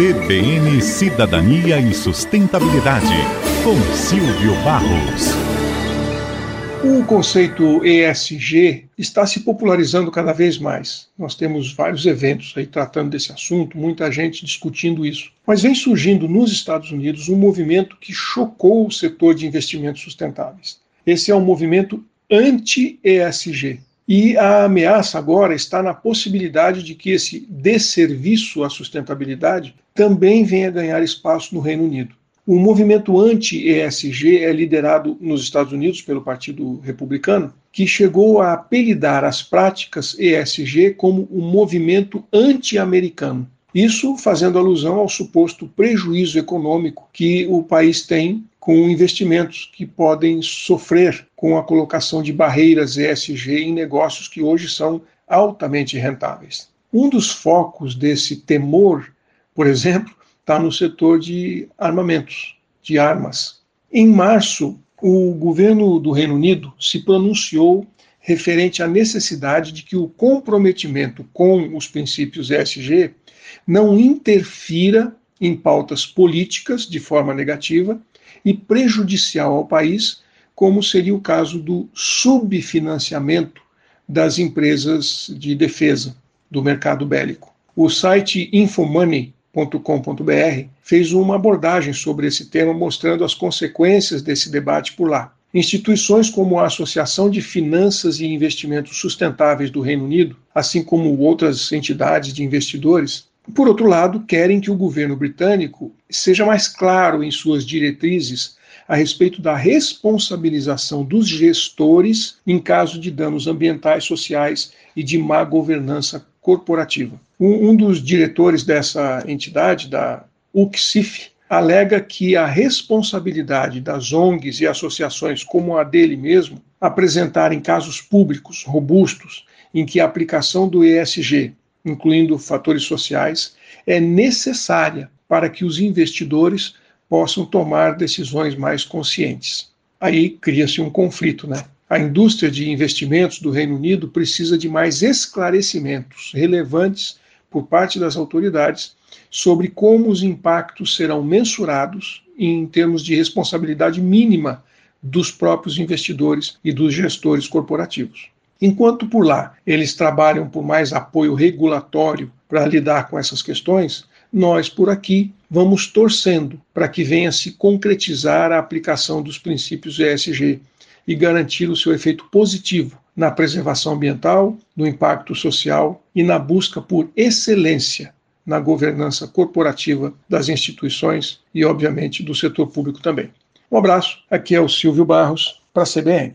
CBN Cidadania e Sustentabilidade, com Silvio Barros. O conceito ESG está se popularizando cada vez mais. Nós temos vários eventos aí tratando desse assunto, muita gente discutindo isso. Mas vem surgindo nos Estados Unidos um movimento que chocou o setor de investimentos sustentáveis. Esse é o movimento anti-ESG. E a ameaça agora está na possibilidade de que esse desserviço à sustentabilidade também venha ganhar espaço no Reino Unido. O movimento anti-ESG é liderado nos Estados Unidos pelo Partido Republicano, que chegou a apelidar as práticas ESG como o um movimento anti-americano. Isso fazendo alusão ao suposto prejuízo econômico que o país tem com investimentos que podem sofrer com a colocação de barreiras ESG em negócios que hoje são altamente rentáveis. Um dos focos desse temor, por exemplo, está no setor de armamentos, de armas. Em março, o governo do Reino Unido se pronunciou referente à necessidade de que o comprometimento com os princípios ESG não interfira em pautas políticas de forma negativa e prejudicial ao país, como seria o caso do subfinanciamento das empresas de defesa do mercado bélico. O site infomoney.com.br fez uma abordagem sobre esse tema, mostrando as consequências desse debate por lá. Instituições como a Associação de Finanças e Investimentos Sustentáveis do Reino Unido, assim como outras entidades de investidores, por outro lado, querem que o governo britânico seja mais claro em suas diretrizes a respeito da responsabilização dos gestores em caso de danos ambientais, sociais e de má governança corporativa. Um, dos diretores dessa entidade, da UCSIF, alega que a responsabilidade das ONGs e associações, como a dele mesmo, apresentarem casos públicos robustos em que a aplicação do ESG incluindo fatores sociais, é necessária para que os investidores possam tomar decisões mais conscientes. Aí cria-se um conflito, né? A indústria de investimentos do Reino Unido precisa de mais esclarecimentos relevantes por parte das autoridades sobre como os impactos serão mensurados em termos de responsabilidade mínima dos próprios investidores e dos gestores corporativos. Enquanto por lá eles trabalham por mais apoio regulatório para lidar com essas questões, nós por aqui vamos torcendo para que venha se concretizar a aplicação dos princípios ESG e garantir o seu efeito positivo na preservação ambiental, no impacto social e na busca por excelência na governança corporativa das instituições e, obviamente, do setor público também. Um abraço, aqui é o Silvio Barros, para a CBN.